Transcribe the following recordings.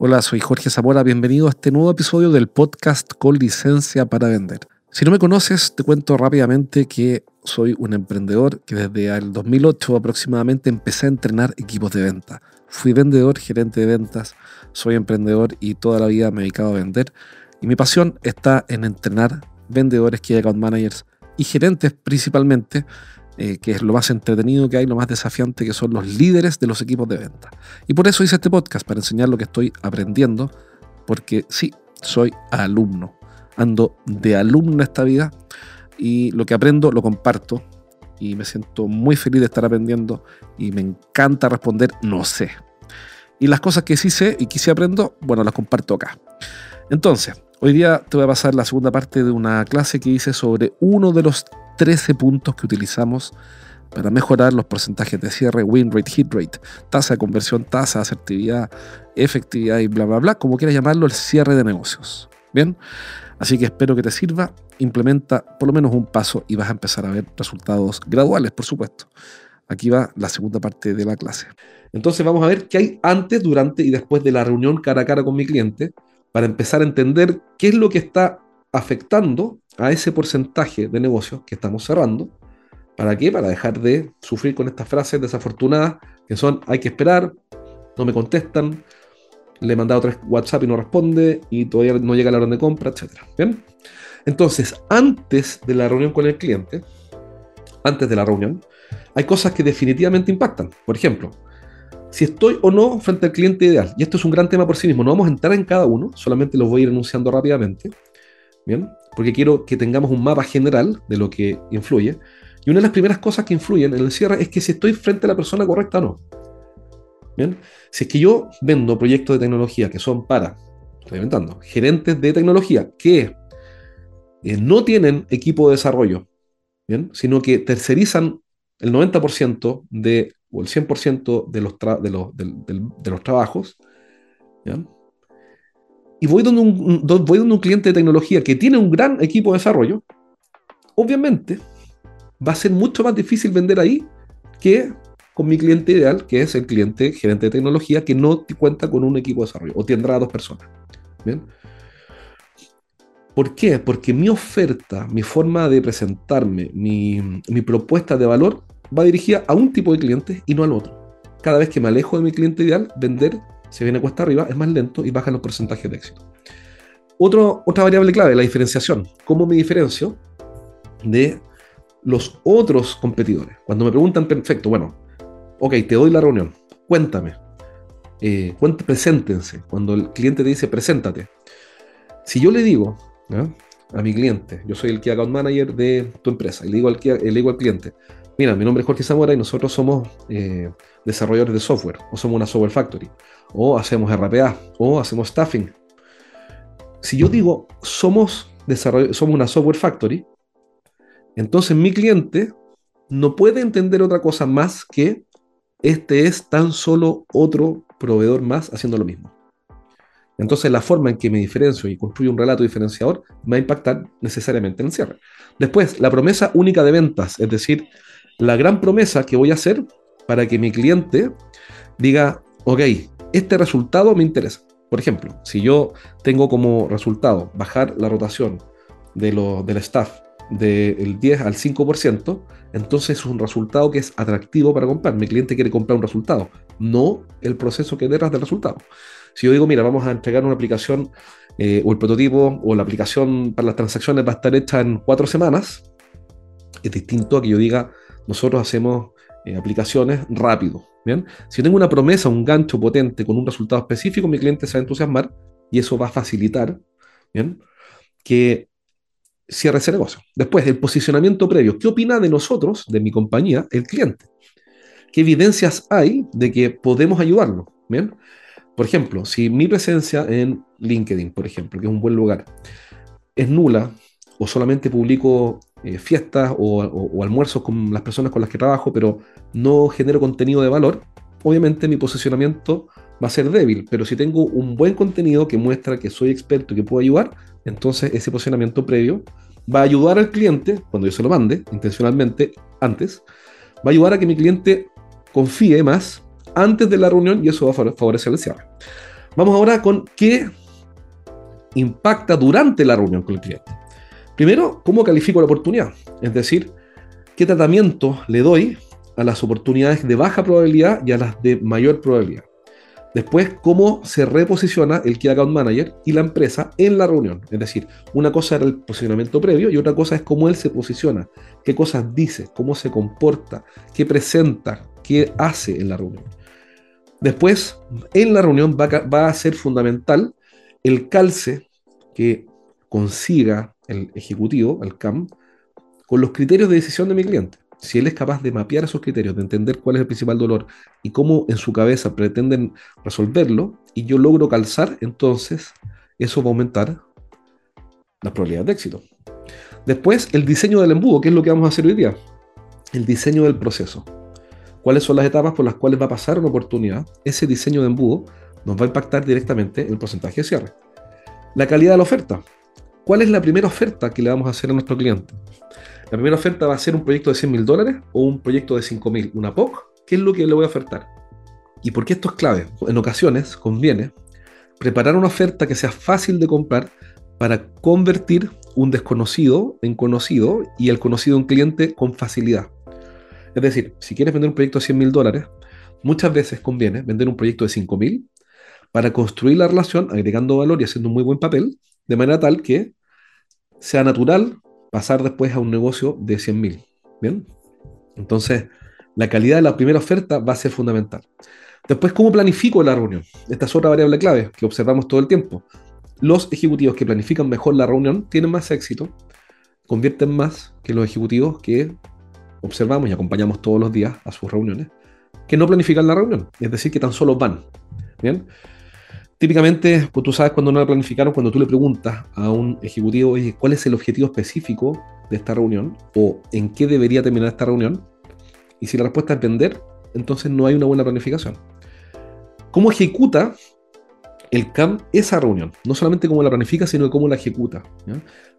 Hola, soy Jorge Zamora, bienvenido a este nuevo episodio del podcast con licencia para vender. Si no me conoces, te cuento rápidamente que soy un emprendedor que desde el 2008 aproximadamente empecé a entrenar equipos de venta. Fui vendedor, gerente de ventas, soy emprendedor y toda la vida me he dedicado a vender. Y mi pasión está en entrenar vendedores, key account managers y gerentes principalmente eh, que es lo más entretenido que hay, lo más desafiante, que son los líderes de los equipos de venta. Y por eso hice este podcast, para enseñar lo que estoy aprendiendo, porque sí, soy alumno. Ando de alumno esta vida y lo que aprendo lo comparto y me siento muy feliz de estar aprendiendo y me encanta responder no sé. Y las cosas que sí sé y que sí aprendo, bueno, las comparto acá. Entonces, hoy día te voy a pasar la segunda parte de una clase que hice sobre uno de los 13 puntos que utilizamos para mejorar los porcentajes de cierre, win rate, hit rate, tasa de conversión, tasa de asertividad, efectividad y bla, bla, bla, como quieras llamarlo, el cierre de negocios. Bien, así que espero que te sirva, implementa por lo menos un paso y vas a empezar a ver resultados graduales, por supuesto. Aquí va la segunda parte de la clase. Entonces vamos a ver qué hay antes, durante y después de la reunión cara a cara con mi cliente para empezar a entender qué es lo que está afectando a ese porcentaje de negocios que estamos cerrando. ¿Para qué? Para dejar de sufrir con estas frases desafortunadas que son hay que esperar, no me contestan, le he mandado tres WhatsApp y no responde y todavía no llega la hora de compra, etc. ¿Bien? Entonces, antes de la reunión con el cliente, antes de la reunión, hay cosas que definitivamente impactan. Por ejemplo, si estoy o no frente al cliente ideal. Y esto es un gran tema por sí mismo. No vamos a entrar en cada uno, solamente los voy a ir enunciando rápidamente. Bien, porque quiero que tengamos un mapa general de lo que influye. Y una de las primeras cosas que influyen en el cierre es que si estoy frente a la persona correcta o no. Bien, si es que yo vendo proyectos de tecnología que son para, estoy inventando, gerentes de tecnología que eh, no tienen equipo de desarrollo, bien, sino que tercerizan el 90% de, o el 100% de los, de, los, de, los trabajos, y voy donde, un, voy donde un cliente de tecnología que tiene un gran equipo de desarrollo, obviamente va a ser mucho más difícil vender ahí que con mi cliente ideal, que es el cliente gerente de tecnología que no cuenta con un equipo de desarrollo o tendrá dos personas. ¿Bien? ¿Por qué? Porque mi oferta, mi forma de presentarme, mi, mi propuesta de valor va dirigida a un tipo de cliente y no al otro. Cada vez que me alejo de mi cliente ideal, vender se viene cuesta arriba, es más lento y bajan los porcentajes de éxito. otra variable clave, la diferenciación. ¿Cómo me diferencio de los otros competidores? Cuando me preguntan, perfecto, bueno, ok, te doy la reunión, cuéntame, eh, preséntense. Cuando el cliente te dice, preséntate. Si yo le digo a mi cliente, yo soy el Key Account Manager de tu empresa, y le digo al, le digo al cliente, mira, mi nombre es Jorge Zamora y nosotros somos eh, desarrolladores de software, o somos una software factory, o hacemos RPA, o hacemos staffing. Si yo digo somos, somos una software factory, entonces mi cliente no puede entender otra cosa más que este es tan solo otro proveedor más haciendo lo mismo. Entonces la forma en que me diferencio y construyo un relato diferenciador va a impactar necesariamente en el cierre. Después, la promesa única de ventas, es decir, la gran promesa que voy a hacer para que mi cliente diga, ok, este resultado me interesa. Por ejemplo, si yo tengo como resultado bajar la rotación de lo, del staff del 10 al 5%, entonces es un resultado que es atractivo para comprar. Mi cliente quiere comprar un resultado, no el proceso que detrás del resultado. Si yo digo, mira, vamos a entregar una aplicación eh, o el prototipo o la aplicación para las transacciones va a estar hecha en cuatro semanas, es distinto a que yo diga, nosotros hacemos eh, aplicaciones rápido. ¿bien? Si tengo una promesa, un gancho potente con un resultado específico, mi cliente se va a entusiasmar y eso va a facilitar ¿bien? que cierre ese negocio. Después, el posicionamiento previo. ¿Qué opina de nosotros, de mi compañía, el cliente? ¿Qué evidencias hay de que podemos ayudarlo? ¿Bien? Por ejemplo, si mi presencia en LinkedIn, por ejemplo, que es un buen lugar, es nula o solamente publico eh, fiestas o, almuerzos con las personas con las que trabajo, pero no genero contenido de valor, obviamente mi posicionamiento va a ser débil, pero si tengo un buen contenido que muestra que soy experto y que puedo ayudar, entonces ese posicionamiento previo va a ayudar al cliente, cuando yo se lo mande intencionalmente antes, va a ayudar a que mi cliente confíe más antes de la reunión y eso va a favorecer el cierre. Vamos ahora con qué impacta durante la reunión con el cliente. Primero, ¿cómo califico la oportunidad? Es decir, ¿qué tratamiento le doy a las oportunidades de baja probabilidad y a las de mayor probabilidad? Después, cómo se reposiciona el Key Account Manager y la empresa en la reunión. Es decir, una cosa era el posicionamiento previo y otra cosa es cómo él se posiciona, qué cosas dice, cómo se comporta, qué presenta, qué hace en la reunión. Después, en la reunión va va a ser fundamental el calce que consiga el ejecutivo, el CAM, con los criterios de decisión de mi cliente. Si él es capaz de mapear esos criterios, de entender cuál es el principal dolor y cómo en su cabeza pretenden resolverlo, y yo logro calzar, entonces eso va a aumentar la probabilidad de éxito. Después, el diseño del embudo, que es lo que vamos a hacer hoy día. El diseño del proceso. ¿Cuáles son las etapas por las cuales va a pasar una oportunidad? Ese diseño de embudo nos va a impactar directamente en el porcentaje de cierre. La calidad de la oferta. ¿Cuál es la primera oferta que le vamos a hacer a nuestro cliente? La primera oferta va a ser un proyecto de 100 mil dólares o un proyecto de 5 mil, una POC. ¿Qué es lo que le voy a ofertar? ¿Y por qué esto es clave? En ocasiones conviene preparar una oferta que sea fácil de comprar para convertir un desconocido en conocido y el conocido en cliente con facilidad. Es decir, si quieres vender un proyecto de 100 mil dólares, muchas veces conviene vender un proyecto de 5 mil para construir la relación agregando valor y haciendo un muy buen papel, de manera tal que sea natural pasar después a un negocio de 100.000. ¿Bien? Entonces, la calidad de la primera oferta va a ser fundamental. Después, ¿cómo planifico la reunión? Esta es otra variable clave que observamos todo el tiempo. Los ejecutivos que planifican mejor la reunión tienen más éxito, convierten más que los ejecutivos que observamos y acompañamos todos los días a sus reuniones, que no planifican la reunión, es decir, que tan solo van. ¿Bien? Típicamente, pues, tú sabes cuando no la planificaron, cuando tú le preguntas a un ejecutivo, ¿cuál es el objetivo específico de esta reunión? ¿O en qué debería terminar esta reunión? Y si la respuesta es vender, entonces no hay una buena planificación. ¿Cómo ejecuta el CAM esa reunión? No solamente cómo la planifica, sino cómo la ejecuta.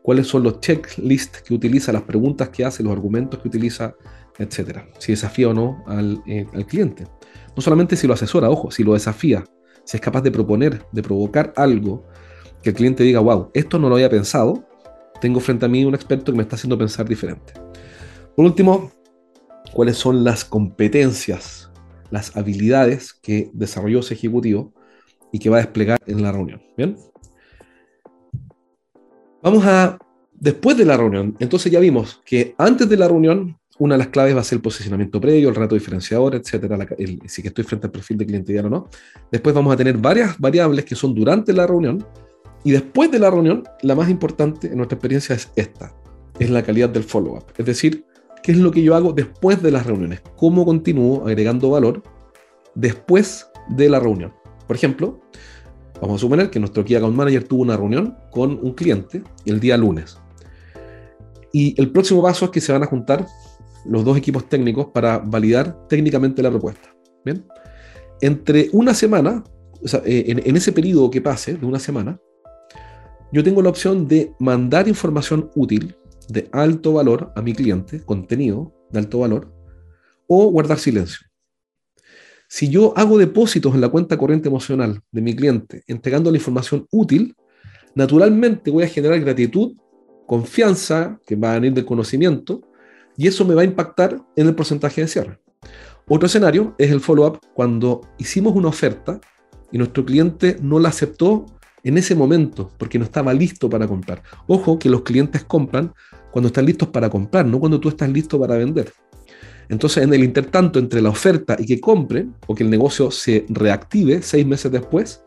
¿Cuáles son los checklists que utiliza, las preguntas que hace, los argumentos que utiliza, etcétera? Si desafía o no al, eh, al cliente. No solamente si lo asesora, ojo, si lo desafía si es capaz de proponer, de provocar algo que el cliente diga, wow, esto no lo había pensado, tengo frente a mí un experto que me está haciendo pensar diferente. Por último, cuáles son las competencias, las habilidades que desarrolló ese ejecutivo y que va a desplegar en la reunión. Bien. Vamos a, después de la reunión, entonces ya vimos que antes de la reunión una de las claves va a ser el posicionamiento previo, el rato diferenciador, etcétera, si que estoy frente al perfil de cliente ideal o no. Después vamos a tener varias variables que son durante la reunión. Y después de la reunión, la más importante en nuestra experiencia es esta, es la calidad del follow-up. Es decir, qué es lo que yo hago después de las reuniones, cómo continúo agregando valor después de la reunión. Por ejemplo, vamos a suponer que nuestro Key Account Manager tuvo una reunión con un cliente el día lunes. Y el próximo paso es que se van a juntar los dos equipos técnicos para validar técnicamente la propuesta. Bien. Entre una semana, eh, en, ese periodo que pase, de una semana, yo tengo la opción de mandar información útil de alto valor a mi cliente, contenido de alto valor, o guardar silencio. Si yo hago depósitos en la cuenta corriente emocional de mi cliente entregando la información útil, naturalmente voy a generar gratitud, confianza, que va a venir del conocimiento, y eso me va a impactar en el porcentaje de cierre. Otro escenario es el follow-up cuando hicimos una oferta y nuestro cliente no la aceptó en ese momento porque no estaba listo para comprar. Ojo que los clientes compran cuando están listos para comprar, no cuando tú estás listo para vender. Entonces, en el intertanto entre la oferta y que compren o que el negocio se reactive seis meses después,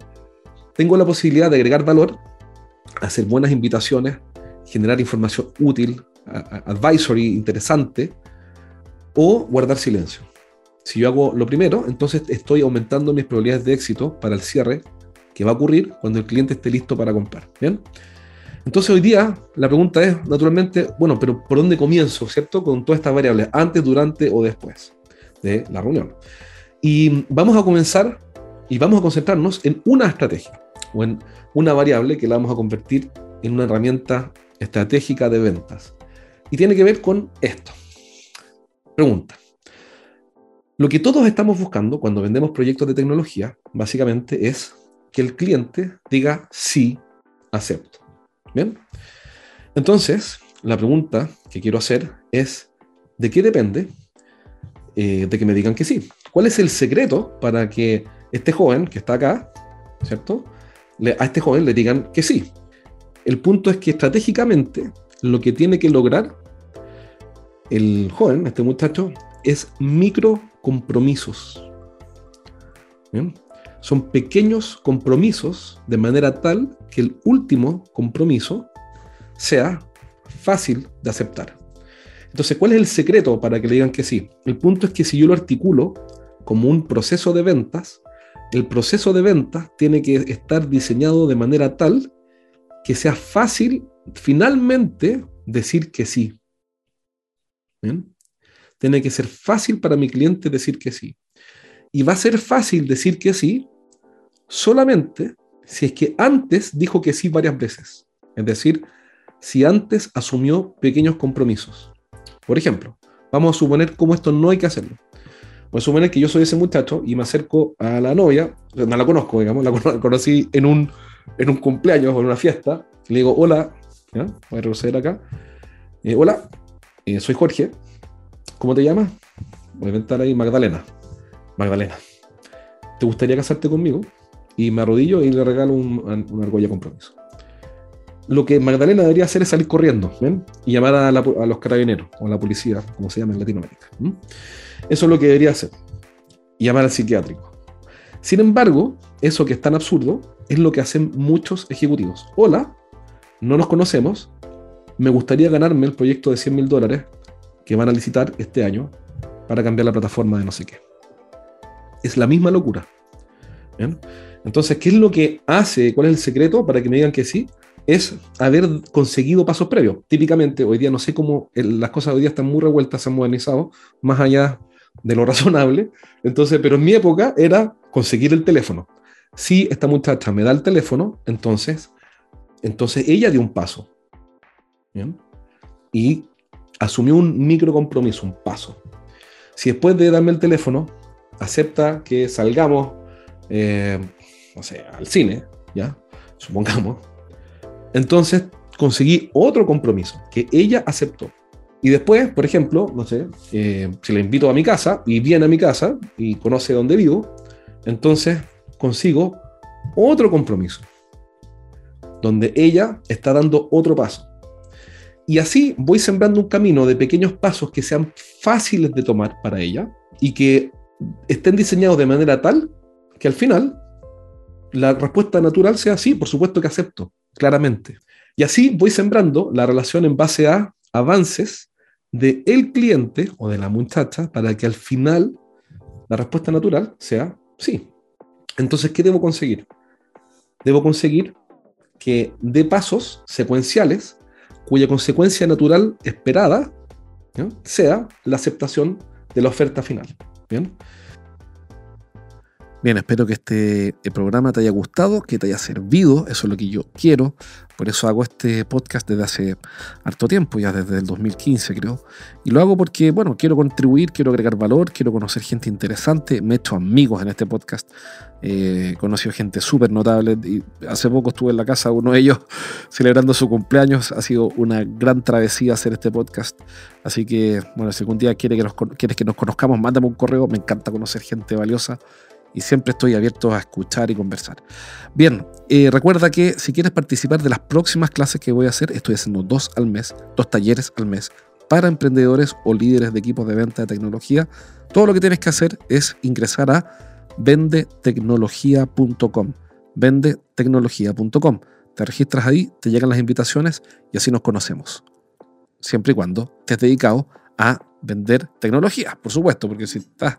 tengo la posibilidad de agregar valor, hacer buenas invitaciones, generar información útil, advisory interesante o guardar silencio. Si yo hago lo primero, entonces estoy aumentando mis probabilidades de éxito para el cierre que va a ocurrir cuando el cliente esté listo para comprar. ¿Bien? Entonces hoy día la pregunta es, naturalmente, bueno, pero ¿por dónde comienzo, cierto? Con todas estas variables, antes, durante o después de la reunión. Y vamos a comenzar y vamos a concentrarnos en una estrategia o en una variable que la vamos a convertir en una herramienta estratégica de ventas. Y tiene que ver con esto. Pregunta. Lo que todos estamos buscando cuando vendemos proyectos de tecnología, básicamente, es que el cliente diga sí, acepto. Bien. Entonces, la pregunta que quiero hacer es, ¿de qué depende eh, de que me digan que sí? ¿Cuál es el secreto para que este joven que está acá, ¿cierto? a este joven le digan que sí. El punto es que estratégicamente lo que tiene que lograr el joven, este muchacho, es micro compromisos. Son pequeños compromisos de manera tal que el último compromiso sea fácil de aceptar. Entonces, ¿cuál es el secreto para que le digan que sí? El punto es que si yo lo articulo como un proceso de ventas, el proceso de ventas tiene que estar diseñado de manera tal que sea fácil finalmente decir que sí. Tiene que ser fácil para mi cliente decir que sí. Y va a ser fácil decir que sí solamente si es que antes dijo que sí varias veces. Es decir, si antes asumió pequeños compromisos. Por ejemplo, vamos a suponer cómo esto no hay que hacerlo. Vamos a suponer que yo soy ese muchacho y me acerco a la novia, no la conozco, digamos, la conocí en un, en un cumpleaños o en una fiesta, le digo, hola, voy a retroceder acá, eh, hola, eh, soy Jorge, ¿cómo te llamas? Voy a inventar ahí Magdalena. Magdalena, ¿te gustaría casarte conmigo? y me arrodillo y le regalo un, una argolla compromiso. Lo que Magdalena debería hacer es salir corriendo y llamar a, los carabineros o a la policía, como se llama en Latinoamérica. Eso es lo que debería hacer. Llamar al psiquiátrico. Sin embargo, eso que es tan absurdo es lo que hacen muchos ejecutivos. Hola, no nos conocemos, me gustaría ganarme el proyecto de 100 mil dólares que van a licitar este año para cambiar la plataforma de no sé qué. Es la misma locura. Entonces, ¿qué es lo que hace? ¿Cuál es el secreto para que me digan que sí? Es haber conseguido pasos previos. Típicamente, hoy día no sé cómo las cosas hoy día están muy revueltas, se han modernizado, más allá de lo razonable. Entonces, pero en mi época era conseguir el teléfono. Si esta muchacha me da el teléfono, entonces, entonces ella dio un paso. Y asumió un micro compromiso, un paso. Si después de darme el teléfono, acepta que salgamos eh, no sé, al cine, ¿ya? Supongamos. Entonces conseguí otro compromiso que ella aceptó. Y después, por ejemplo, no sé, eh, si la invito a mi casa y viene a mi casa y conoce dónde vivo, entonces consigo otro compromiso, donde ella está dando otro paso. Y así voy sembrando un camino de pequeños pasos que sean fáciles de tomar para ella y que estén diseñados de manera tal que al final la respuesta natural sea sí, por supuesto que acepto, claramente. Y así voy sembrando la relación en base a avances de el cliente o de la muchacha para que al final la respuesta natural sea sí. Entonces, ¿qué debo conseguir? Debo conseguir que dé pasos secuenciales cuya consecuencia natural esperada sea la aceptación de la oferta final. ¿bien? Bien, espero que este eh, programa te haya gustado, que te haya servido, eso es lo que yo quiero. Por eso hago este podcast desde hace harto tiempo, ya desde el 2015 creo. Y lo hago porque, bueno, quiero contribuir, quiero agregar valor, quiero conocer gente interesante. Me he hecho amigos en este podcast. Eh, conocido gente súper notable. Y hace poco estuve en la casa de uno de ellos celebrando su cumpleaños. Ha sido una gran travesía hacer este podcast. Así que, bueno, si algún día quiere que nos, quieres que nos conozcamos, mándame un correo. Me encanta conocer gente valiosa y siempre estoy abierto a escuchar y conversar. Bien, eh, recuerda que si quieres participar de las próximas clases que voy a hacer, estoy haciendo dos al mes, dos talleres al mes para emprendedores o líderes de equipos de venta de tecnología. Todo lo que tienes que hacer es ingresar a vendetecnología.com. Vendetecnología.com. Te registras ahí, te llegan las invitaciones y así nos conocemos. Siempre y cuando has dedicado a vender tecnología, por supuesto, porque si estás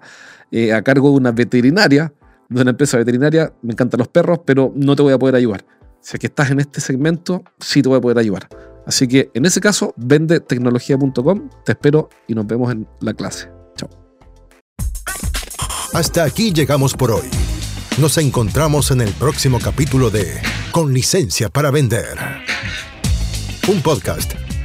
eh, a cargo de una veterinaria, de una empresa veterinaria, me encantan los perros, pero no te voy a poder ayudar. Si es que estás en este segmento, sí te voy a poder ayudar. Así que en ese caso, vende tecnología.com, te espero y nos vemos en la clase. Chao. Hasta aquí llegamos por hoy. Nos encontramos en el próximo capítulo de Con licencia para vender. Un podcast